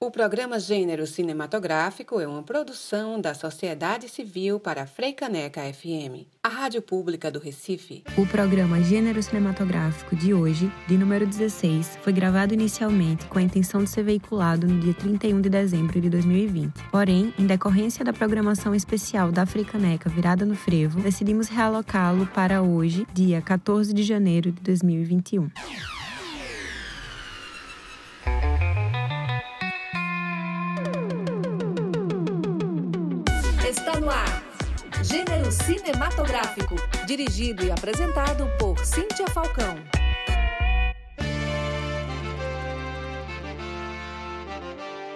O programa Gênero Cinematográfico é uma produção da Sociedade Civil para a Freicaneca FM, a rádio pública do Recife. O programa Gênero Cinematográfico de hoje, de número 16, foi gravado inicialmente com a intenção de ser veiculado no dia 31 de dezembro de 2020. Porém, em decorrência da programação especial da Freicaneca virada no frevo, decidimos realocá-lo para hoje, dia 14 de janeiro de 2021. Gênero cinematográfico. Dirigido e apresentado por Cíntia Falcão.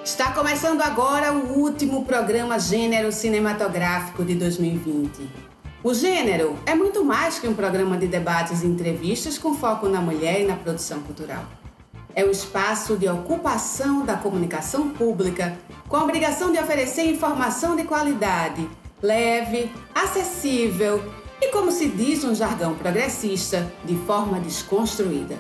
Está começando agora o último programa Gênero Cinematográfico de 2020. O Gênero é muito mais que um programa de debates e entrevistas com foco na mulher e na produção cultural. É o espaço de ocupação da comunicação pública com a obrigação de oferecer informação de qualidade leve, acessível e, como se diz no jargão progressista, de forma desconstruída.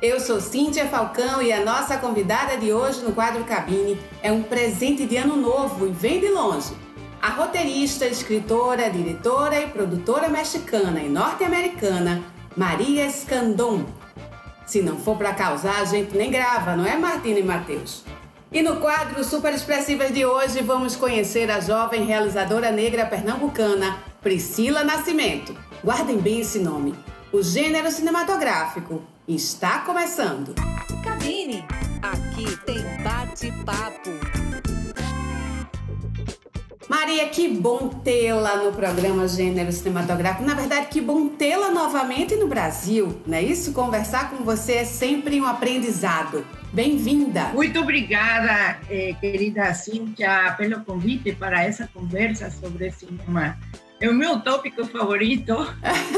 Eu sou Cíntia Falcão e a nossa convidada de hoje no quadro Cabine é um presente de ano novo e vem de longe. A roteirista, escritora, diretora e produtora mexicana e norte-americana Maria Escandon. Se não for para causar, a gente nem grava, não é Martina e Matheus? E no quadro Super Expressivas de hoje, vamos conhecer a jovem realizadora negra pernambucana Priscila Nascimento. Guardem bem esse nome. O gênero cinematográfico está começando. Cabine, aqui tem bate-papo. Maria, que bom tê-la no programa Gênero Cinematográfico. Na verdade, que bom tê-la novamente no Brasil, não é isso? Conversar com você é sempre um aprendizado. Bem-vinda! Muito obrigada, eh, querida Cíntia, pelo convite para essa conversa sobre cinema. É o meu tópico favorito.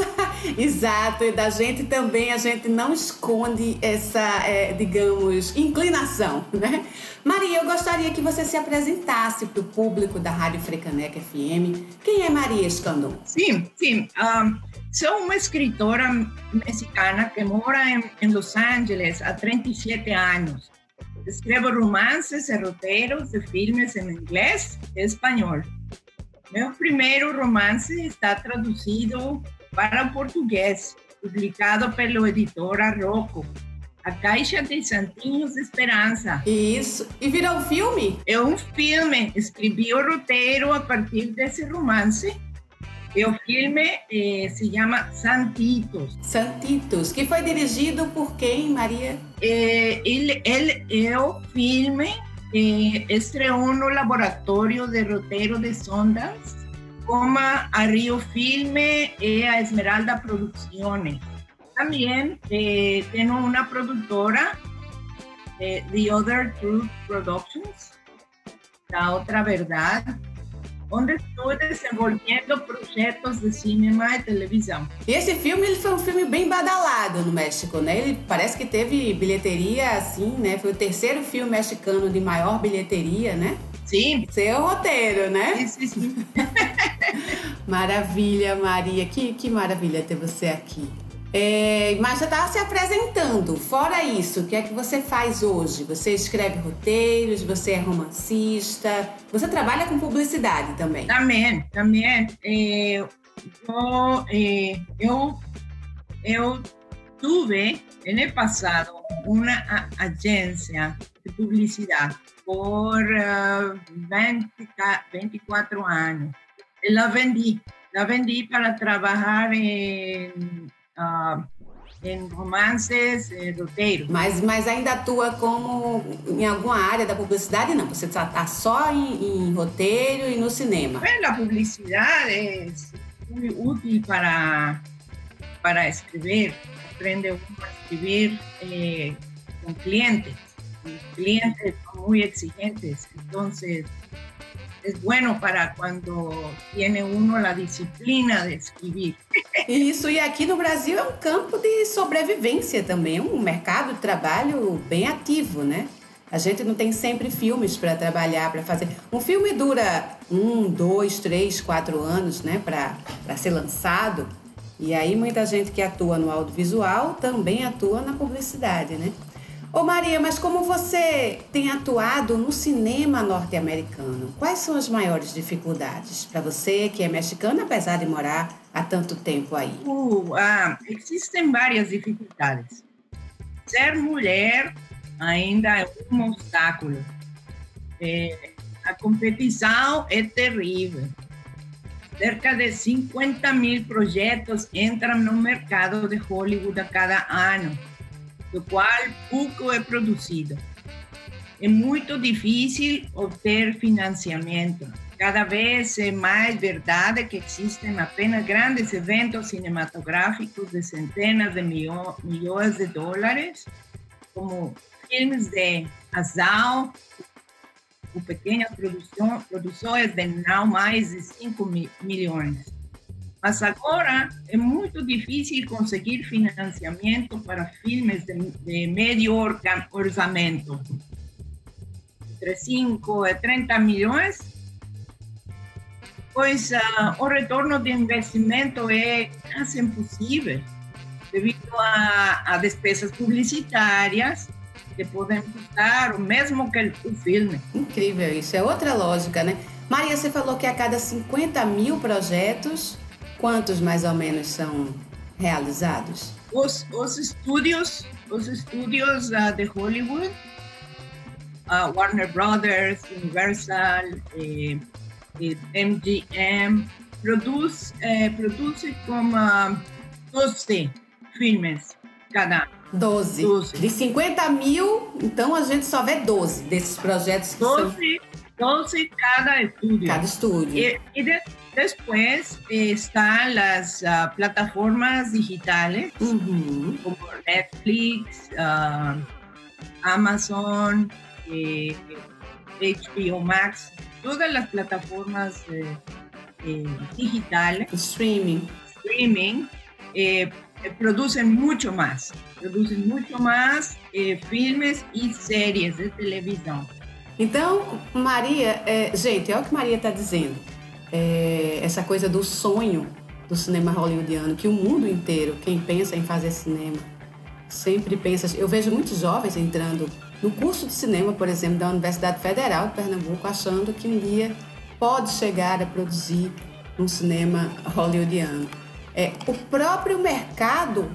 Exato, e da gente também, a gente não esconde essa, é, digamos, inclinação, né? Maria, eu gostaria que você se apresentasse para o público da Rádio Frecaneca FM. Quem é Maria Escandon? Sim, sim. Um, sou uma escritora mexicana que mora em, em Los Angeles há 37 anos. Escrevo romances e roteiros de filmes em inglês e espanhol. Meu primeiro romance está traduzido para o português, publicado pelo editor Arroco. A Caixa de Santinhos de Esperança. Isso. E virou um filme? É um filme. Escrevi o roteiro a partir desse romance o filme eh, se chama Santitos. Santitos, que foi dirigido por quem, Maria? Eh, ele, ele é o filme que estreou no Laboratório de Roteiro de Sundance, como a Rio Filme e a Esmeralda Producciones. Também eh, tenho uma produtora, eh, The Other Truth Productions, da Outra Verdade, onde estou desenvolvendo projetos de cinema e televisão. E esse filme ele foi um filme bem badalado no México, né? Ele parece que teve bilheteria assim, né? Foi o terceiro filme mexicano de maior bilheteria, né? Sim. Seu roteiro, né? Sim, sim, sim. maravilha, Maria. Que, que maravilha ter você aqui. É, mas você estava se apresentando. Fora isso, o que é que você faz hoje? Você escreve roteiros, você é romancista, você trabalha com publicidade também? Também, também. É, eu, é, eu, eu tuve, no passado, uma agência de publicidade por uh, 20, 24 anos. La vendi, la vendi para trabalhar em uh, em romances, em roteiros. Mas, mas ainda atua como em alguma área da publicidade? Não, você está tá só em, em, roteiro e no cinema. a publicidade é muito útil para, para escrever. Aprende a escrever eh, com clientes. Os clientes são muito exigentes, então es bueno para cuando tiene uno la disciplina de escrever. Isso, e aqui no Brasil é um campo de sobrevivência também, um mercado de trabalho bem ativo, né? A gente não tem sempre filmes para trabalhar, para fazer. Um filme dura um, dois, três, quatro anos, né, para ser lançado. E aí muita gente que atua no audiovisual também atua na publicidade, né? Ô Maria, mas como você tem atuado no cinema norte-americano, quais são as maiores dificuldades para você que é mexicana, apesar de morar há tanto tempo aí? Uh, ah, existem várias dificuldades. Ser mulher ainda é um obstáculo. É, a competição é terrível. Cerca de 50 mil projetos entram no mercado de Hollywood a cada ano do qual pouco é produzido. É muito difícil obter financiamento. Cada vez é mais verdade que existem apenas grandes eventos cinematográficos de centenas de milhões de dólares, como filmes de ação ou pequenas produções de não mais de 5 milhões. Mas agora é muito difícil conseguir financiamento para filmes de, de médio orçamento. Entre 5 e 30 milhões, pois uh, o retorno de investimento é quase impossível, devido a, a despesas publicitárias que podem custar o mesmo que o filme. Incrível, isso é outra lógica, né? Maria, você falou que a cada 50 mil projetos Quantos mais ou menos são realizados? Os, os estúdios, os estúdios uh, de Hollywood, uh, Warner Brothers, Universal, eh, eh, MGM, produz, eh, produz como 12 filmes cada ano. 12. 12. De 50 mil, então a gente só vê 12 desses projetos que 12, são... 12 cada estúdio. Cada estúdio. E, e de, Después están las uh, plataformas digitales uh -huh. como Netflix, uh, Amazon, eh, HBO Max, todas las plataformas eh, eh, digitales. Streaming. Streaming. Eh, producen mucho más, producen mucho más eh, filmes e séries de televisão. Então, Maria, é, gente, olha o que Maria está dizendo é, essa coisa do sonho do cinema hollywoodiano, que o mundo inteiro, quem pensa em fazer cinema, sempre pensa. Eu vejo muitos jovens entrando no curso de cinema, por exemplo, da Universidade Federal de Pernambuco, achando que um dia pode chegar a produzir um cinema hollywoodiano. É, o próprio mercado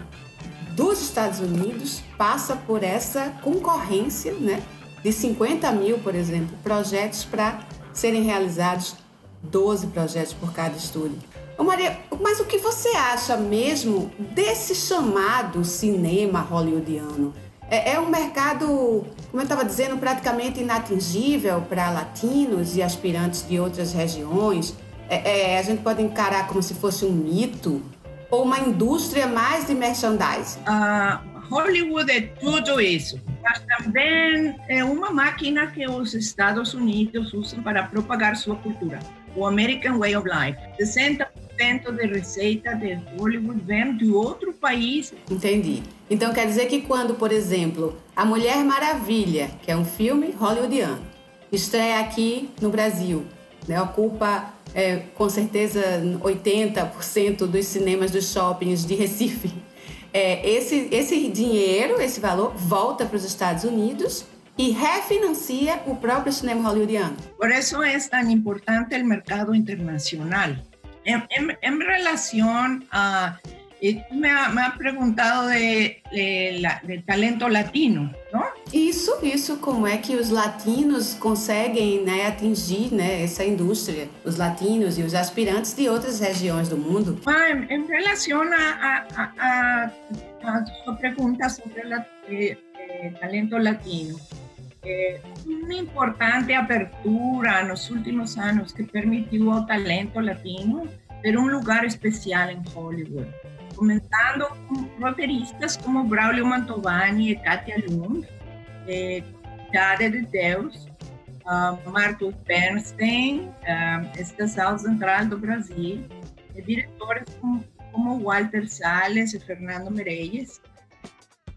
dos Estados Unidos passa por essa concorrência, né? De 50 mil, por exemplo, projetos para serem realizados 12 projetos por cada estúdio. Ô Maria, mas o que você acha mesmo desse chamado cinema hollywoodiano? É, é um mercado, como eu estava dizendo, praticamente inatingível para latinos e aspirantes de outras regiões. É, é, a gente pode encarar como se fosse um mito ou uma indústria mais de merchandising? Uh, Hollywood é tudo isso, mas também é uma máquina que os Estados Unidos usam para propagar sua cultura o American Way of Life. 60% de receita de Hollywood vem de outro país. Entendi. Então quer dizer que quando, por exemplo, A Mulher Maravilha, que é um filme hollywoodiano, estreia aqui no Brasil, né, ocupa é, com certeza 80% dos cinemas dos shoppings de Recife. É, esse, esse dinheiro, esse valor, volta para os Estados Unidos y refinancia el propio cinema hollywoodiano. Por eso es tan importante el mercado internacional. En relación a, eh, me, ha, me ha preguntado de, de, de, talento latino, não? Isso, isso, como é que os latinos conseguem né, atingir né, essa indústria, os latinos e os aspirantes de outras regiões do mundo? Ah, em, em relação a, a, a, a sua pergunta sobre la, eh, eh, talento latino, eh, una importante apertura en los últimos años que permitió al talento latino ter un lugar especial en Hollywood, comenzando con roteiristas como Braulio Mantovani y Katia Lund, eh, Jade de Deus, uh, Marcos Bernstein, uh, Estação Central do Brasil, e diretores como, Walter Salles e Fernando Meirelles,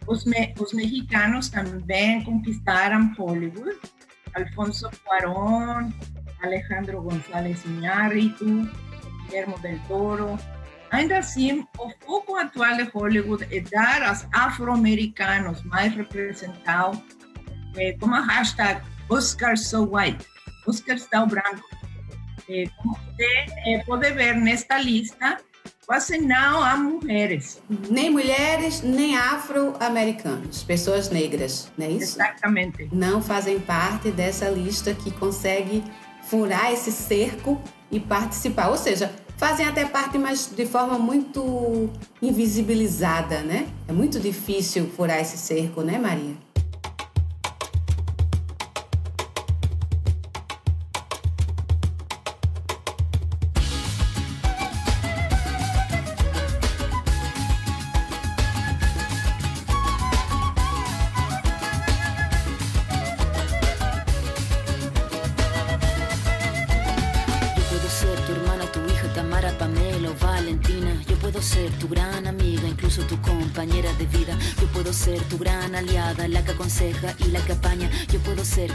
Os, me, os mexicanos também conquistaram Hollywood. Alfonso Cuarón, Alejandro González Iñárritu, Guillermo del Toro, Ainda assim, o foco atual de Hollywood é dar aos afro-americanos mais representados, é, como a hashtag Oscar So White, Oscar está branco. É, como você é, pode ver nesta lista, quase não há mulheres. Nem mulheres, nem afro-americanos, pessoas negras, não é isso? Exatamente. Não fazem parte dessa lista que consegue furar esse cerco e participar. Ou seja, fazem até parte, mas de forma muito invisibilizada, né? É muito difícil furar esse cerco, né, Maria?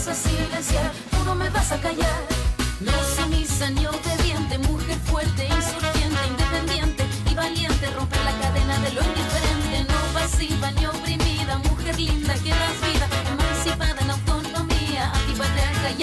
vas a silenciar, tú no me vas a callar. No sumisa ni obediente, mujer fuerte, insurgente, independiente y valiente, romper la cadena de lo indiferente, no pasiva ni oprimida, mujer linda que das vida, emancipada en autonomía, antipatriarca y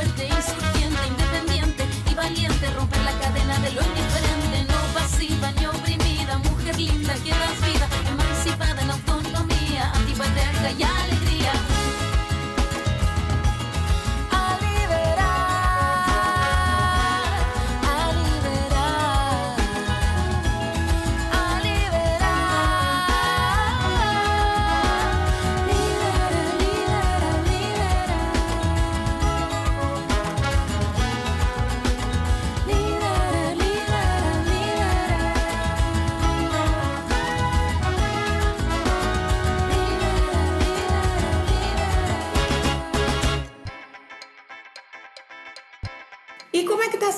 Fuerte, insurgente, independiente y valiente, romper la cadena de lo indiferente, no pasiva ni oprimida, mujer linda que das vida, emancipada en autonomía, antipatriarca y alegría.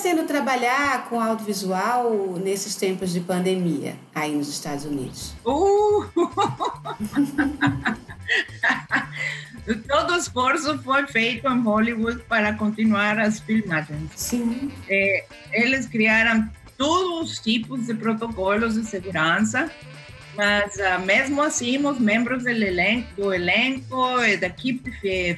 Sendo trabalhar com audiovisual nesses tempos de pandemia aí nos Estados Unidos? Uh! Todo esforço foi feito em Hollywood para continuar as filmagens. Sim. É, eles criaram todos os tipos de protocolos de segurança, mas uh, mesmo assim os membros do elenco, do elenco e da equipe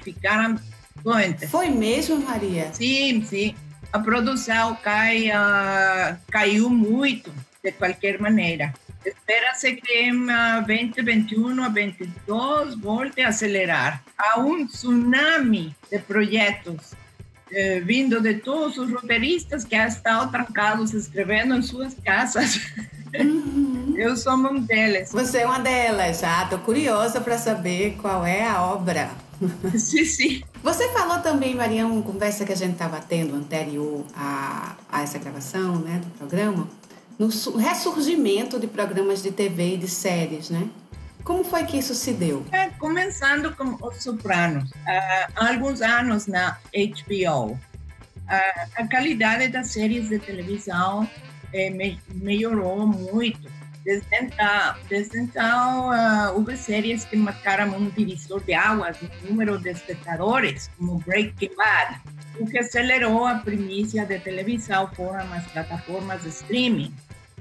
ficaram doentes. Foi mesmo, Maria? Sim, sim a produção cai, uh, caiu muito, de qualquer maneira. Espera-se que em 2021 a 2022 volte a acelerar. Há um tsunami de projetos eh, vindo de todos os roteiristas que estão trancados escrevendo em suas casas. Uhum. Eu sou um deles. Você é uma delas, ah, estou curiosa para saber qual é a obra. sim, sim. Você falou também, Maria, uma conversa que a gente estava tendo anterior a, a essa gravação né, do programa, no ressurgimento de programas de TV e de séries, né? Como foi que isso se deu? É, começando com Os Sopranos, há alguns anos na HBO. Uh, a qualidade das séries de televisão me, melhorou muito. Desde então, desde então uh, houve séries que marcaram um divisor de águas no número de espectadores, como Breaking Bad, o que acelerou a primícia de televisão foram as plataformas de streaming,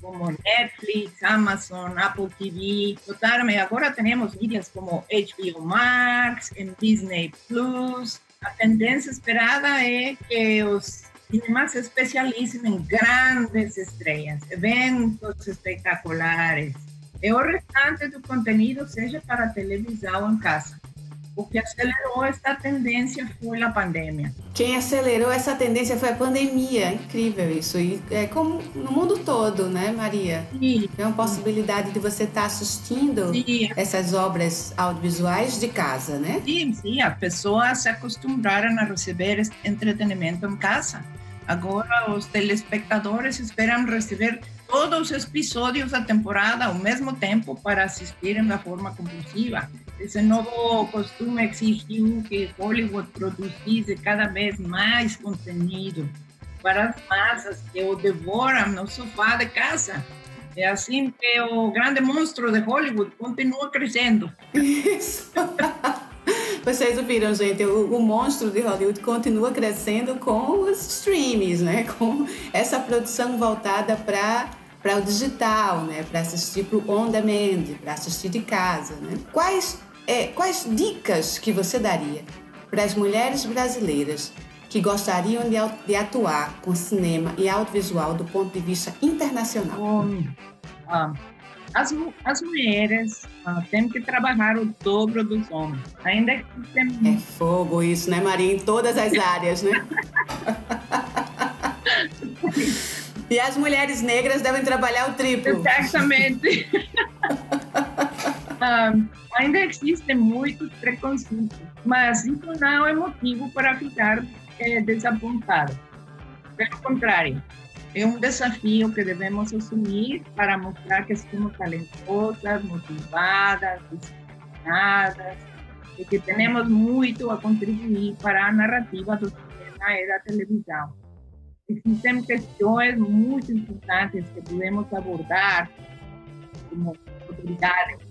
como Netflix, Amazon, Apple TV. Notaram, agora temos mídias como HBO Max, em Disney Plus. A tendência esperada é que os cinemas se especializem em grandes estrelas, eventos espetaculares. E o restante do conteúdo seja para televisão em casa. O que acelerou essa tendência foi a pandemia. Quem acelerou essa tendência foi a pandemia. Incrível isso. E é como no mundo todo, né, Maria? Sim. É uma possibilidade de você estar tá assistindo sim. essas obras audiovisuais de casa, né? Sim, sim. As pessoas se acostumbraram a receber entretenimento em casa. Agora os telespectadores esperam receber todos os episódios da temporada ao mesmo tempo para assistirem da forma compulsiva. Esse novo costume exigiu que Hollywood produzisse cada vez mais conteúdo para as massas que o devoram no sofá de casa. É assim que o grande monstro de Hollywood continua crescendo. Isso. Vocês ouviram, gente? O, o, monstro de Hollywood continua crescendo com os streams, né? Com essa produção voltada para para o digital, né? Para assistir para on demand, para assistir de casa, né? Quais é, quais dicas que você daria para as mulheres brasileiras que gostariam de, atuar com cinema e audiovisual do ponto de vista internacional? Bom, ah, as, as mulheres ah, têm que trabalhar o dobro dos homens. Ainda que tem... É fogo isso, né, Maria? Em todas as áreas, né? e as mulheres negras devem trabalhar o triplo. Exatamente. ainda existem muitos preconceitos, mas isso não é motivo para ficar é, desapontado. Pelo contrário, é um desafio que devemos assumir para mostrar que somos talentosas, motivadas, disciplinadas e que temos muito a contribuir para a narrativa do cinema e da televisão. Existem questões muito importantes que podemos abordar, como autoridade,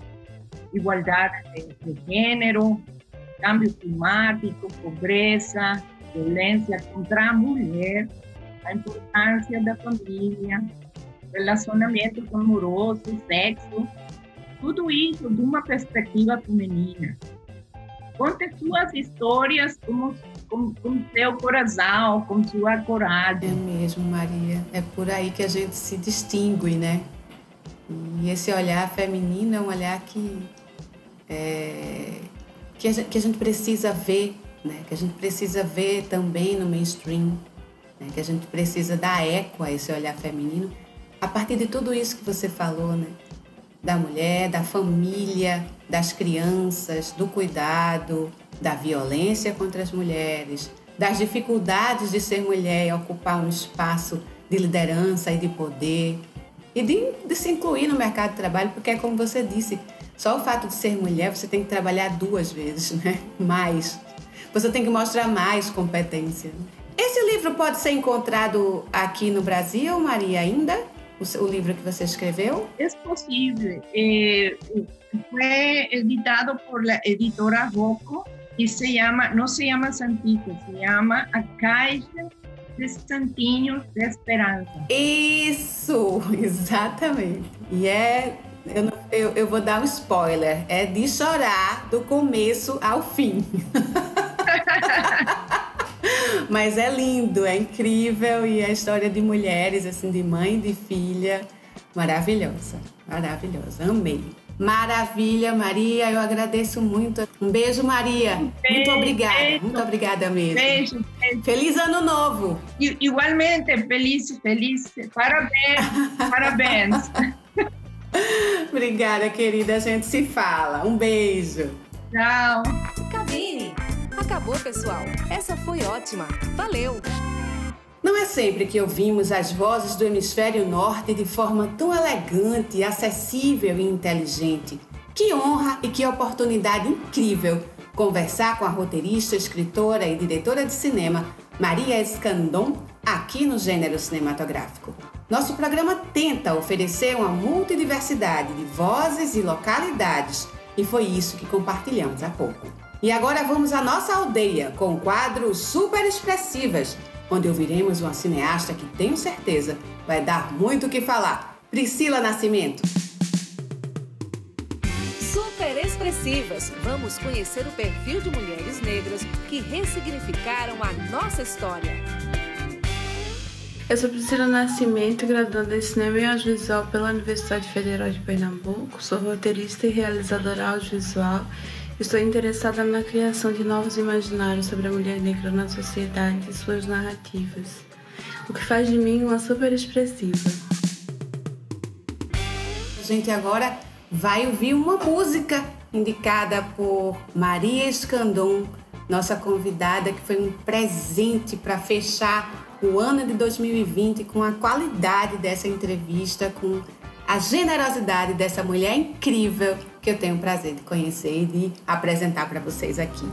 igualdade de, de gênero, cambio climático, pobreza, violência contra a mulher, a importância da família, relacionamento amoroso, sexo, tudo isso de uma perspectiva feminina. Conte suas histórias com, com, com seu coração, com sua coragem. É mesmo, Maria. É por aí que a gente se distingue, né? E esse olhar feminino é um olhar que, é, que, a gente, que a gente precisa ver, né? Que a gente precisa ver também no mainstream né? que a gente precisa dar eco a esse olhar feminino a partir de tudo isso que você falou, né? Da mulher, da família, das crianças, do cuidado, da violência contra as mulheres, das dificuldades de ser mulher e ocupar um espaço de liderança e de poder e de, de, se incluir no mercado de trabalho, porque é como você disse, só o fato de ser mulher você tem que trabalhar duas vezes, né? Mais. Você tem que mostrar mais competência. Esse livro pode ser encontrado aqui no Brasil, Maria, ainda? O, livro que você escreveu? É possível. É, foi editado por a editora Rocco e se chama, não se chama Santico, se chama A Caixa de Santinhos de Esperança. Isso, exatamente. E é eu, eu, eu, vou dar um spoiler. É de chorar do começo ao fim. Mas é lindo, é incrível e a história de mulheres, assim, de mãe e de filha, maravilhosa, maravilhosa. Amei. Maravilha, Maria, eu agradeço muito. Um beijo, Maria. Beijo, muito obrigada, beijo. muito obrigada mesmo. Beijo, beijo. Feliz ano novo. Igualmente, feliz, feliz. Parabéns, parabéns. obrigada, querida. A gente se fala. Um beijo. Tchau. Cabine. Acabou, pessoal. Essa foi ótima. Valeu! Não é sempre que ouvimos as vozes do hemisfério norte de forma tão elegante, acessível e inteligente. Que honra e que oportunidade incrível conversar com a roteirista, escritora e diretora de cinema Maria Escandon aqui no Gênero Cinematográfico. Nosso programa tenta oferecer uma multidiversidade de vozes e localidades, e foi isso que compartilhamos há pouco. E agora vamos à nossa aldeia com o quadro Super Expressivas, onde ouviremos uma cineasta que tenho certeza vai dar muito o que falar. Priscila Nascimento. Super expressivas. Vamos conhecer o perfil de mulheres negras que ressignificaram a nossa história. Eu sou Priscila Nascimento, graduanda em Cinema e Audiovisual pela Universidade Federal de Pernambuco. Sou roteirista e realizadora audiovisual. Estou interessada na criação de novos imaginários sobre a mulher negra na sociedade e suas narrativas, o que faz de mim uma super expressiva. A gente agora vai ouvir uma música indicada por Maria Escandon, nossa convidada, que foi um presente para fechar o ano de 2020 com a qualidade dessa entrevista, com a generosidade dessa mulher incrível que eu tenho o prazer de conhecer e de apresentar para vocês aqui.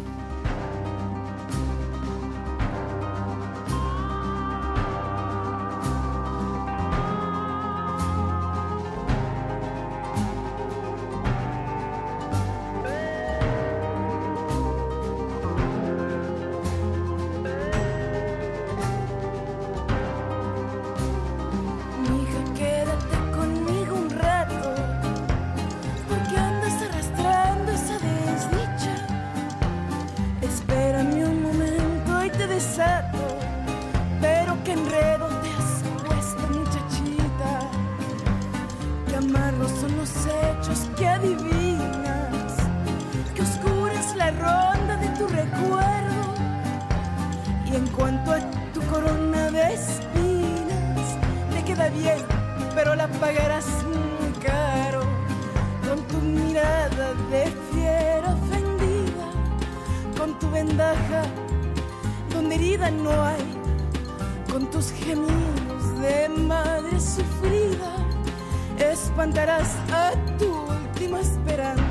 espantarás a tu última esperanza.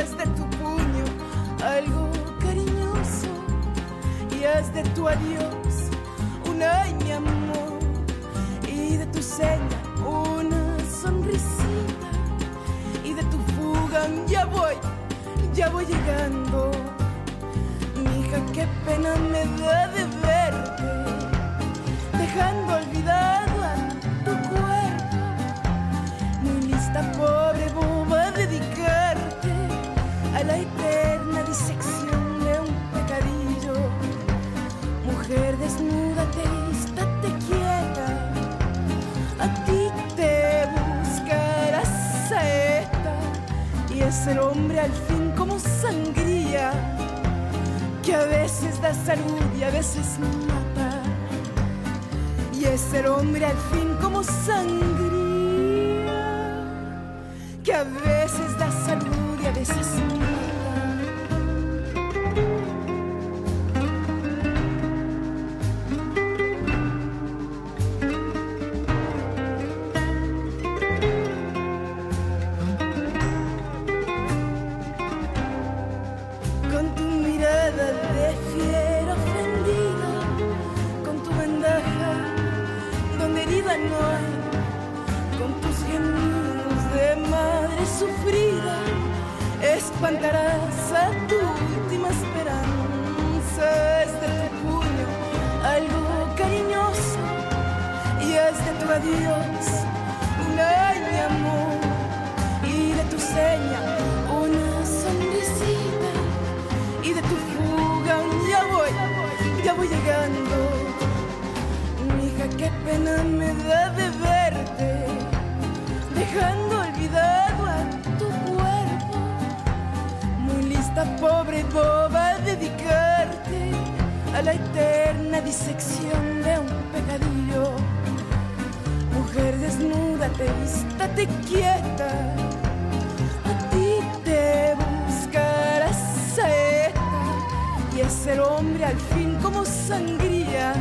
Es de tu puño algo cariñoso y haz de tu adiós un ay mi amor y de tu seña una sonrisita y de tu fuga ya voy, ya voy llegando. Mija, qué pena me da de el hombre al fin como sangría, que a veces da salud y a veces mata. Y es el hombre al fin como sangría, que a veces adiós una mi amor y de tu seña una sonrisita y de tu fuga ya voy, ya voy llegando. Mija, qué pena me da de verte, dejando olvidado a tu cuerpo, muy lista, pobre boba, a dedicarte a la eterna disección de un pecadillo mujer, desnúdate, estate quieta. A ti te buscará saeta y es el hombre al fin como sangría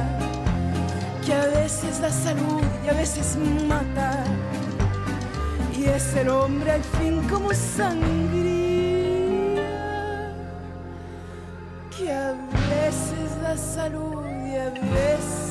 que a veces da salud y a veces mata. Y es el hombre al fin como sangría que a veces da salud y a veces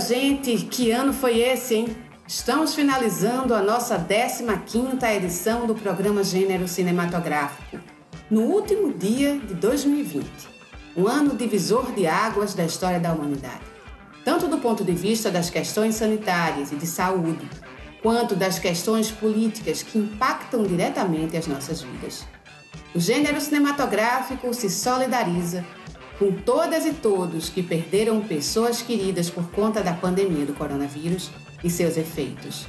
gente, que ano foi esse, hein? Estamos finalizando a nossa 15ª edição do programa Gênero Cinematográfico, no último dia de 2020, um ano divisor de águas da história da humanidade, tanto do ponto de vista das questões sanitárias e de saúde, quanto das questões políticas que impactam diretamente as nossas vidas. O gênero cinematográfico se solidariza com todas e todos que perderam pessoas queridas por conta da pandemia do coronavírus e seus efeitos,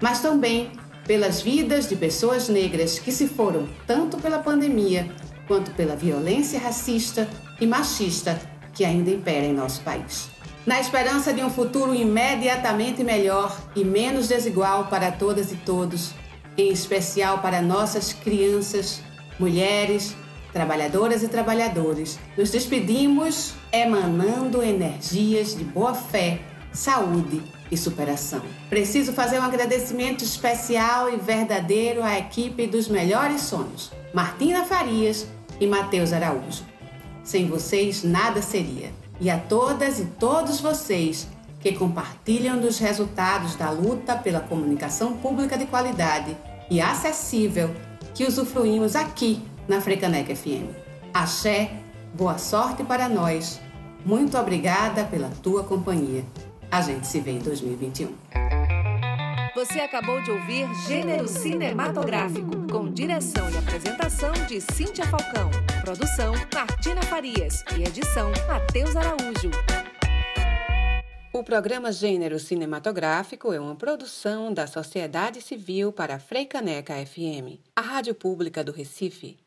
mas também pelas vidas de pessoas negras que se foram tanto pela pandemia quanto pela violência racista e machista que ainda impera em nosso país. Na esperança de um futuro imediatamente melhor e menos desigual para todas e todos, em especial para nossas crianças, mulheres, trabalhadoras e trabalhadores, nos despedimos emanando energias de boa fé, saúde e superação. Preciso fazer um agradecimento especial e verdadeiro à equipe dos Melhores Sonhos, Martina Farias e Matheus Araújo. Sem vocês, nada seria. E a todas e todos vocês que compartilham dos resultados da luta pela comunicação pública de qualidade e acessível que usufruímos aqui na Frecaneca FM. Axé, boa sorte para nós. Muito obrigada pela tua companhia. A gente se vê em 2021. Você acabou de ouvir Gênero Cinematográfico, com direção e apresentação de Cíntia Falcão, produção Martina Farias e edição Matheus Araújo. O programa Gênero Cinematográfico é uma produção da Sociedade Civil para a Freicaneca FM, a rádio pública do Recife.